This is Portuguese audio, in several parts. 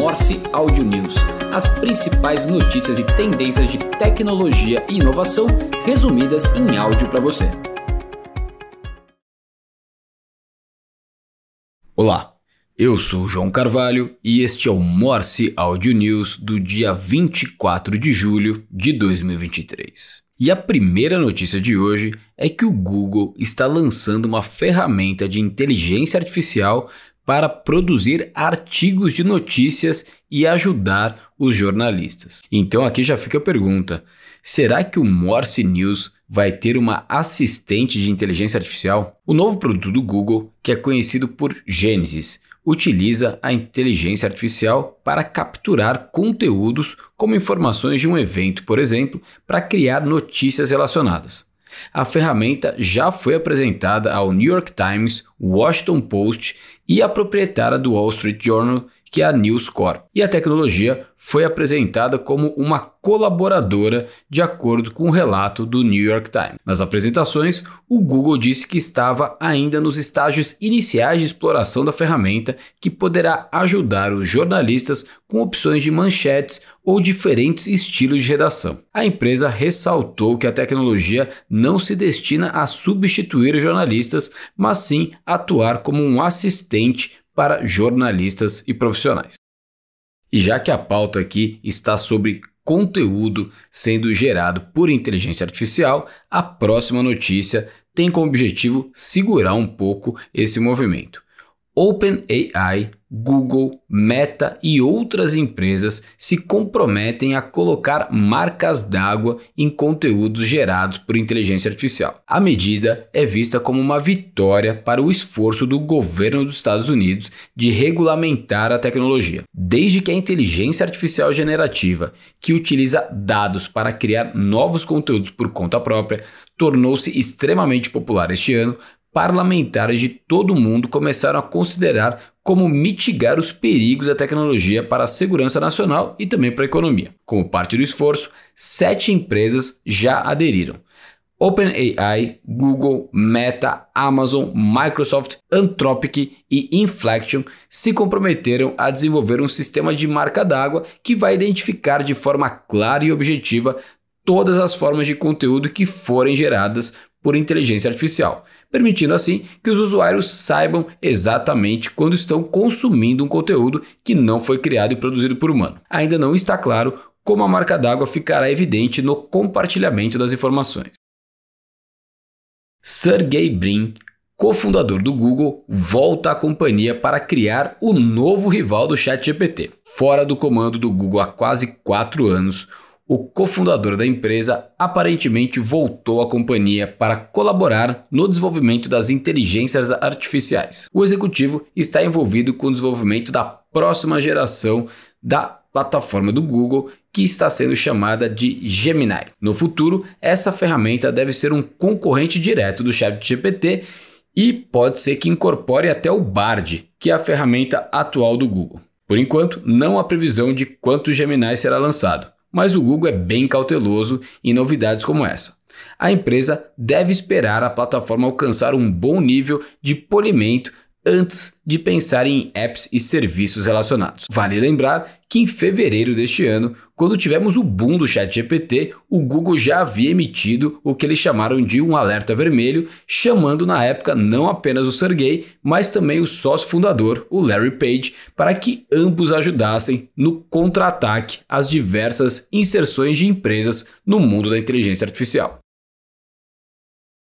Morse Audio News, as principais notícias e tendências de tecnologia e inovação resumidas em áudio para você. Olá, eu sou João Carvalho e este é o Morse Audio News do dia 24 de julho de 2023. E a primeira notícia de hoje é que o Google está lançando uma ferramenta de inteligência artificial para produzir artigos de notícias e ajudar os jornalistas. Então aqui já fica a pergunta: será que o Morse News vai ter uma assistente de inteligência artificial? O novo produto do Google, que é conhecido por Genesis, utiliza a inteligência artificial para capturar conteúdos como informações de um evento, por exemplo, para criar notícias relacionadas. A ferramenta já foi apresentada ao New York Times, Washington Post e à proprietária do Wall Street Journal, que é a News Corp. E a tecnologia foi apresentada como uma colaboradora, de acordo com o relato do New York Times. Nas apresentações, o Google disse que estava ainda nos estágios iniciais de exploração da ferramenta, que poderá ajudar os jornalistas com opções de manchetes ou diferentes estilos de redação. A empresa ressaltou que a tecnologia não se destina a substituir jornalistas, mas sim atuar como um assistente para jornalistas e profissionais. E já que a pauta aqui está sobre conteúdo sendo gerado por inteligência artificial, a próxima notícia tem como objetivo segurar um pouco esse movimento. OpenAI Google, Meta e outras empresas se comprometem a colocar marcas d'água em conteúdos gerados por inteligência artificial. A medida é vista como uma vitória para o esforço do governo dos Estados Unidos de regulamentar a tecnologia. Desde que a inteligência artificial generativa, que utiliza dados para criar novos conteúdos por conta própria, tornou-se extremamente popular este ano, parlamentares de todo o mundo começaram a considerar como mitigar os perigos da tecnologia para a segurança nacional e também para a economia. Como parte do esforço, sete empresas já aderiram. OpenAI, Google, Meta, Amazon, Microsoft, Anthropic e Inflection se comprometeram a desenvolver um sistema de marca d'água que vai identificar de forma clara e objetiva todas as formas de conteúdo que forem geradas por inteligência artificial, permitindo assim que os usuários saibam exatamente quando estão consumindo um conteúdo que não foi criado e produzido por humano. Ainda não está claro como a marca d'água ficará evidente no compartilhamento das informações. Sergey Brin, cofundador do Google, volta à companhia para criar o novo rival do ChatGPT. Fora do comando do Google há quase quatro anos, o cofundador da empresa aparentemente voltou à companhia para colaborar no desenvolvimento das inteligências artificiais. O executivo está envolvido com o desenvolvimento da próxima geração da plataforma do Google, que está sendo chamada de Gemini. No futuro, essa ferramenta deve ser um concorrente direto do ChatGPT e pode ser que incorpore até o Bard, que é a ferramenta atual do Google. Por enquanto, não há previsão de quanto o Gemini será lançado mas o Google é bem cauteloso em novidades como essa. A empresa deve esperar a plataforma alcançar um bom nível de polimento antes de pensar em apps e serviços relacionados. Vale lembrar que em fevereiro deste ano, quando tivemos o boom do ChatGPT, o Google já havia emitido o que eles chamaram de um alerta vermelho, chamando na época não apenas o Sergey, mas também o sócio fundador, o Larry Page, para que ambos ajudassem no contra-ataque às diversas inserções de empresas no mundo da inteligência artificial.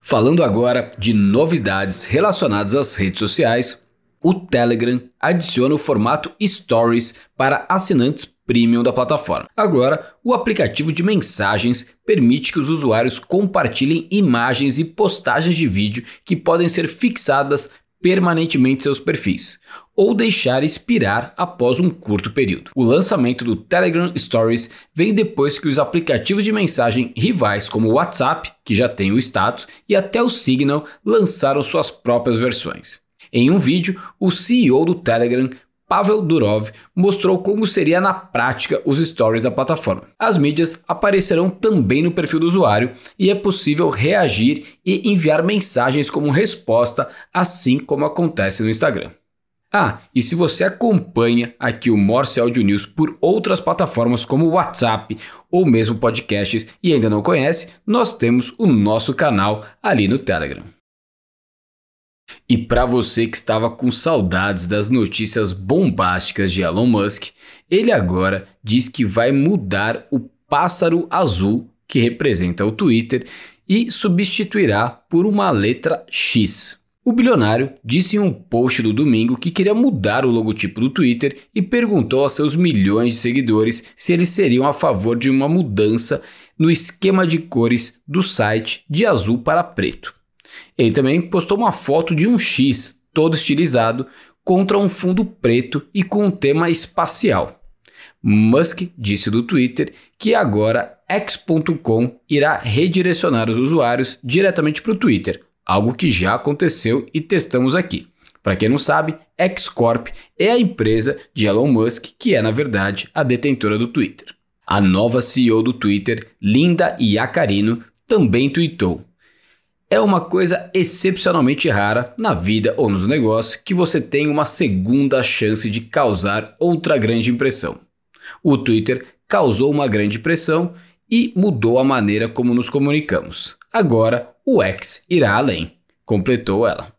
Falando agora de novidades relacionadas às redes sociais, o Telegram adiciona o formato Stories para assinantes premium da plataforma. Agora, o aplicativo de mensagens permite que os usuários compartilhem imagens e postagens de vídeo que podem ser fixadas permanentemente seus perfis ou deixar expirar após um curto período. O lançamento do Telegram Stories vem depois que os aplicativos de mensagem rivais como o WhatsApp, que já tem o status, e até o Signal lançaram suas próprias versões. Em um vídeo, o CEO do Telegram Pavel Durov mostrou como seria na prática os stories da plataforma. As mídias aparecerão também no perfil do usuário e é possível reagir e enviar mensagens como resposta, assim como acontece no Instagram. Ah, e se você acompanha aqui o Morse Audio News por outras plataformas como WhatsApp ou mesmo podcasts e ainda não conhece, nós temos o nosso canal ali no Telegram. E para você que estava com saudades das notícias bombásticas de Elon Musk, ele agora diz que vai mudar o pássaro azul que representa o Twitter e substituirá por uma letra X. O bilionário disse em um post do domingo que queria mudar o logotipo do Twitter e perguntou a seus milhões de seguidores se eles seriam a favor de uma mudança no esquema de cores do site de azul para preto. Ele também postou uma foto de um X todo estilizado contra um fundo preto e com um tema espacial. Musk disse do Twitter que agora X.com irá redirecionar os usuários diretamente para o Twitter, algo que já aconteceu e testamos aqui. Para quem não sabe, X-Corp é a empresa de Elon Musk, que é na verdade a detentora do Twitter. A nova CEO do Twitter, Linda Iacarino, também tweetou: É uma coisa excepcionalmente rara na vida ou nos negócios que você tem uma segunda chance de causar outra grande impressão. O Twitter causou uma grande pressão e mudou a maneira como nos comunicamos. Agora o X irá além, completou ela.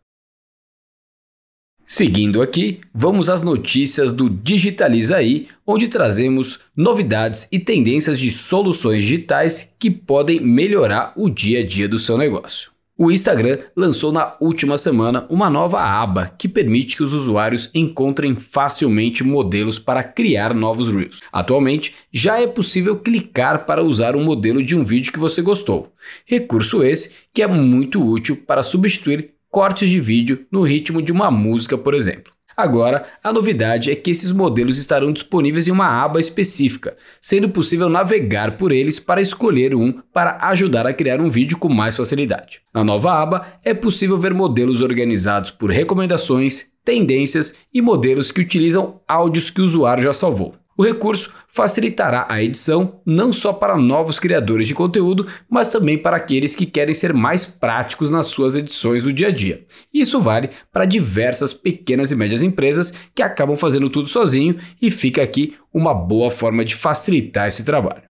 Seguindo aqui, vamos às notícias do Digitaliza aí, onde trazemos novidades e tendências de soluções digitais que podem melhorar o dia a dia do seu negócio. O Instagram lançou na última semana uma nova aba que permite que os usuários encontrem facilmente modelos para criar novos Reels. Atualmente, já é possível clicar para usar um modelo de um vídeo que você gostou. Recurso esse que é muito útil para substituir cortes de vídeo no ritmo de uma música, por exemplo. Agora, a novidade é que esses modelos estarão disponíveis em uma aba específica, sendo possível navegar por eles para escolher um para ajudar a criar um vídeo com mais facilidade. Na nova aba, é possível ver modelos organizados por recomendações, tendências e modelos que utilizam áudios que o usuário já salvou. O recurso facilitará a edição não só para novos criadores de conteúdo, mas também para aqueles que querem ser mais práticos nas suas edições do dia a dia. Isso vale para diversas pequenas e médias empresas que acabam fazendo tudo sozinho e fica aqui uma boa forma de facilitar esse trabalho.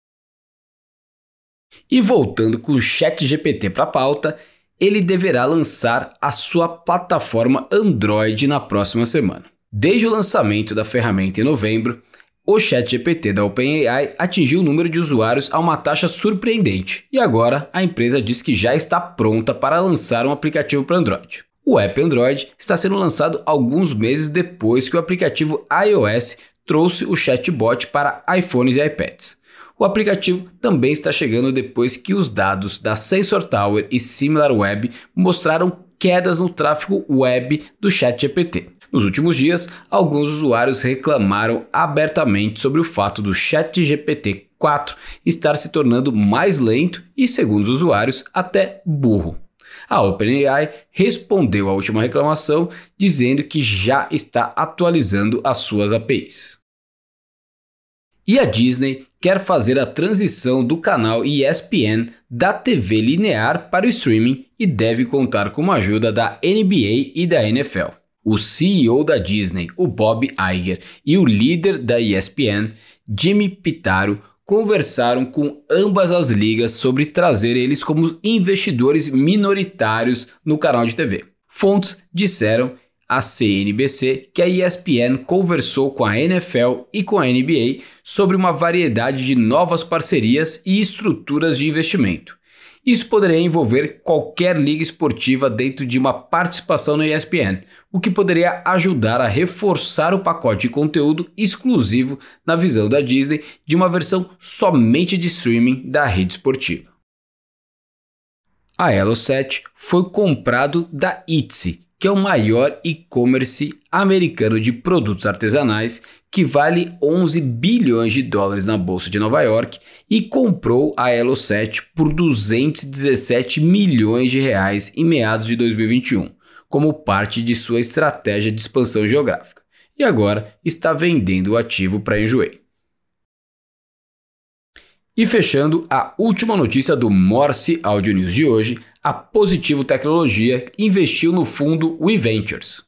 E voltando com o ChatGPT para a pauta, ele deverá lançar a sua plataforma Android na próxima semana. Desde o lançamento da ferramenta em novembro, o ChatGPT da OpenAI atingiu o número de usuários a uma taxa surpreendente e agora a empresa diz que já está pronta para lançar um aplicativo para Android. O app Android está sendo lançado alguns meses depois que o aplicativo iOS trouxe o chatbot para iPhones e iPads. O aplicativo também está chegando depois que os dados da Sensor Tower e SimilarWeb mostraram quedas no tráfego web do ChatGPT. Nos últimos dias, alguns usuários reclamaram abertamente sobre o fato do ChatGPT 4 estar se tornando mais lento e, segundo os usuários, até burro. A OpenAI respondeu à última reclamação dizendo que já está atualizando as suas APIs. E a Disney quer fazer a transição do canal ESPN da TV linear para o streaming e deve contar com a ajuda da NBA e da NFL. O CEO da Disney, o Bob Iger, e o líder da ESPN, Jimmy Pitaro, conversaram com ambas as ligas sobre trazer eles como investidores minoritários no canal de TV. Fontes disseram à CNBC que a ESPN conversou com a NFL e com a NBA sobre uma variedade de novas parcerias e estruturas de investimento. Isso poderia envolver qualquer liga esportiva dentro de uma participação na ESPN, o que poderia ajudar a reforçar o pacote de conteúdo exclusivo na visão da Disney de uma versão somente de streaming da rede esportiva. A Elo7 foi comprado da Etsy, que é o maior e-commerce americano de produtos artesanais que vale 11 bilhões de dólares na bolsa de Nova York e comprou a Elo7 por 217 milhões de reais em meados de 2021, como parte de sua estratégia de expansão geográfica. E agora está vendendo o ativo para Enjoei. E fechando a última notícia do Morse Audio News de hoje, a Positivo Tecnologia investiu no fundo WeVentures.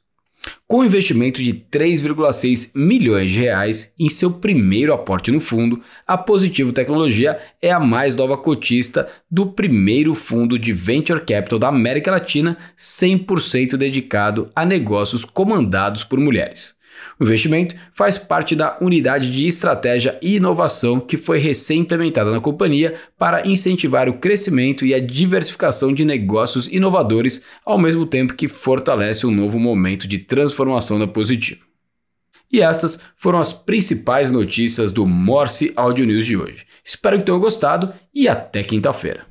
Com um investimento de 3,6 milhões de reais em seu primeiro aporte no fundo, a Positivo Tecnologia é a mais nova cotista do primeiro fundo de venture capital da América Latina 100% dedicado a negócios comandados por mulheres. O investimento faz parte da unidade de estratégia e inovação que foi recém-implementada na companhia para incentivar o crescimento e a diversificação de negócios inovadores, ao mesmo tempo que fortalece um novo momento de transformação da Positivo. E essas foram as principais notícias do Morse Audio News de hoje. Espero que tenham gostado e até quinta-feira.